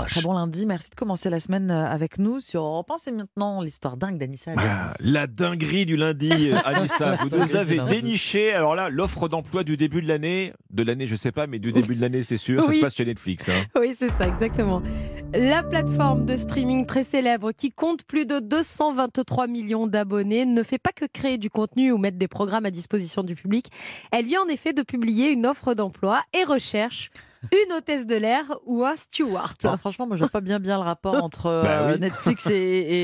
Roche. Très bon lundi, merci de commencer la semaine euh, avec nous sur Europe 1. C'est maintenant l'histoire dingue d'Anissa. Ah, la dinguerie du lundi, euh, Anissa. Vous nous avez déniché, alors là, l'offre d'emploi du début de l'année, de l'année je sais pas, mais du début de l'année c'est sûr, ça se passe chez Netflix. hein. Oui, c'est ça, exactement. La plateforme de streaming très célèbre qui compte plus de 223 millions d'abonnés ne fait pas que créer du contenu ou mettre des programmes à disposition du public. Elle vient en effet de publier une offre d'emploi et recherche une hôtesse de l'air ou un steward. Franchement, moi je vois pas bien bien le rapport entre euh, Bah oui. Netflix et,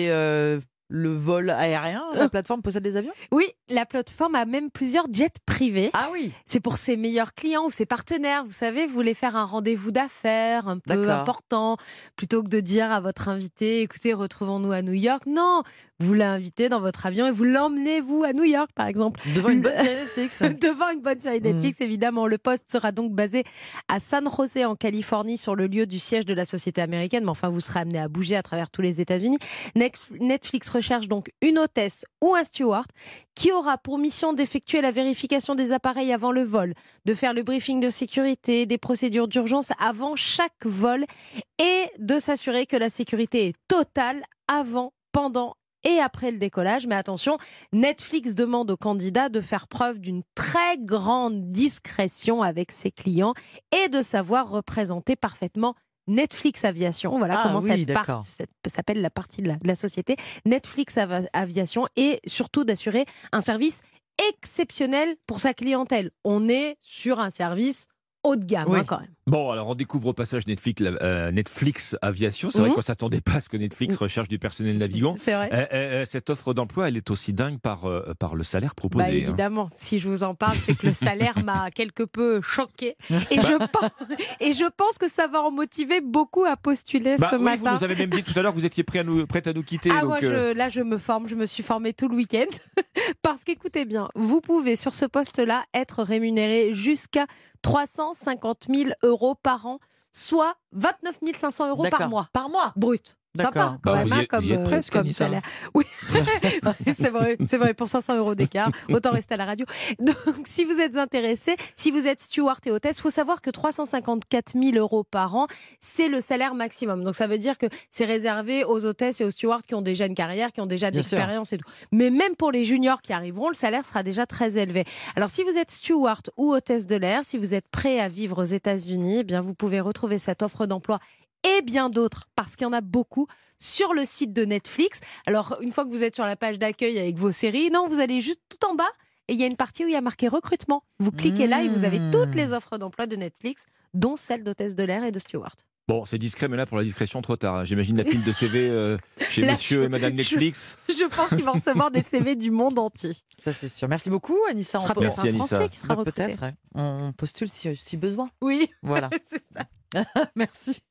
et, euh, le vol aérien. La plateforme possède des avions? Oui, la plateforme a même plusieurs jets privés. Ah oui C'est pour ses meilleurs clients ou ses partenaires. Vous savez, vous voulez faire un rendez-vous d'affaires un peu important, plutôt que de dire à votre invité, écoutez, retrouvons-nous à New York. Non, vous l'invitez dans votre avion et vous l'emmenez, vous, à New York, par exemple. Devant une bonne série Netflix. Devant une bonne série Netflix, évidemment. Le poste sera donc basé à San José, en Californie, sur le lieu du siège de la société américaine. Mais enfin, vous serez amené à bouger à travers tous les États-Unis. Netflix recherche donc une hôtesse ou un steward qui aura pour mission d'effectuer la vérification des appareils avant le vol, de faire le briefing de sécurité, des procédures d'urgence avant chaque vol et de s'assurer que la sécurité est totale avant, pendant et après le décollage. Mais attention, Netflix demande aux candidats de faire preuve d'une très grande discrétion avec ses clients et de savoir représenter parfaitement Netflix Aviation. Voilà Ah comment oui, cette d'accord. partie cette- s'appelle la partie de la, de la société. Netflix Aviation et surtout d'assurer un service exceptionnel pour sa clientèle. On est sur un service haut de gamme Oui. hein, quand même. Bon, alors on découvre au passage Netflix, euh, Netflix Aviation. C'est vrai Mhm. qu'on s'attendait pas à ce que Netflix recherche du personnel navigant. C'est vrai. Euh, euh, cette offre d'emploi, elle est aussi dingue par, par le salaire proposé. Bah, hein. évidemment, si je vous en parle, c'est que le salaire m'a quelque peu choqué. Et, je pense, et je pense que ça va en motiver beaucoup à postuler Bah ce oui, vous matin. nous avez même dit tout à l'heure que vous étiez prêt à nous, prête à nous quitter. Ah, donc, moi, je, là, je me forme, je me suis formée tout le week-end. Parce qu'écoutez bien, vous pouvez sur ce poste-là être rémunéré jusqu'à 350 000 euros par an, soit 29 500 euros par mois. Par mois? Brut. D'accord. Sympa, quand Bah, même, hein, comme, euh, presque, comme salaire. Oui, c'est vrai, c'est vrai, pour 500 euros d'écart, autant rester à la radio. Donc, si vous êtes intéressé, si vous êtes steward et hôtesse, faut savoir que 354 000 euros par an, c'est le salaire maximum. Donc, ça veut dire que c'est réservé aux hôtesses et aux stewards qui ont déjà une carrière, qui ont déjà de l'expérience et tout. Mais même pour les juniors qui arriveront, le salaire sera déjà très élevé. Alors, si vous êtes steward ou hôtesse de l'air, si vous êtes prêt à vivre aux États-Unis, eh bien, vous pouvez retrouver cette offre d'emploi et bien d'autres, parce qu'il y en a beaucoup, sur le site de Netflix. Alors, une fois que vous êtes sur la page d'accueil avec vos séries, non, vous allez juste tout en bas et il y a une partie où il y a marqué recrutement. Vous cliquez là et vous avez toutes les offres d'emploi de Netflix, dont celle d'hôtesse de l'air et de steward. Bon, c'est discret, mais là, pour la discrétion, trop tard. hein. J'imagine la pile de CV euh, chez Là, monsieur je- et madame Netflix. Je pense qu'ils vont recevoir des CV du monde entier. Ça c'est sûr. Merci beaucoup Anissa. Ce sera On peut- peut-être un Anissa. Français qui sera Bah, recruté. Peut-être. On postule si, si besoin. Oui, Voilà. c'est ça. Merci.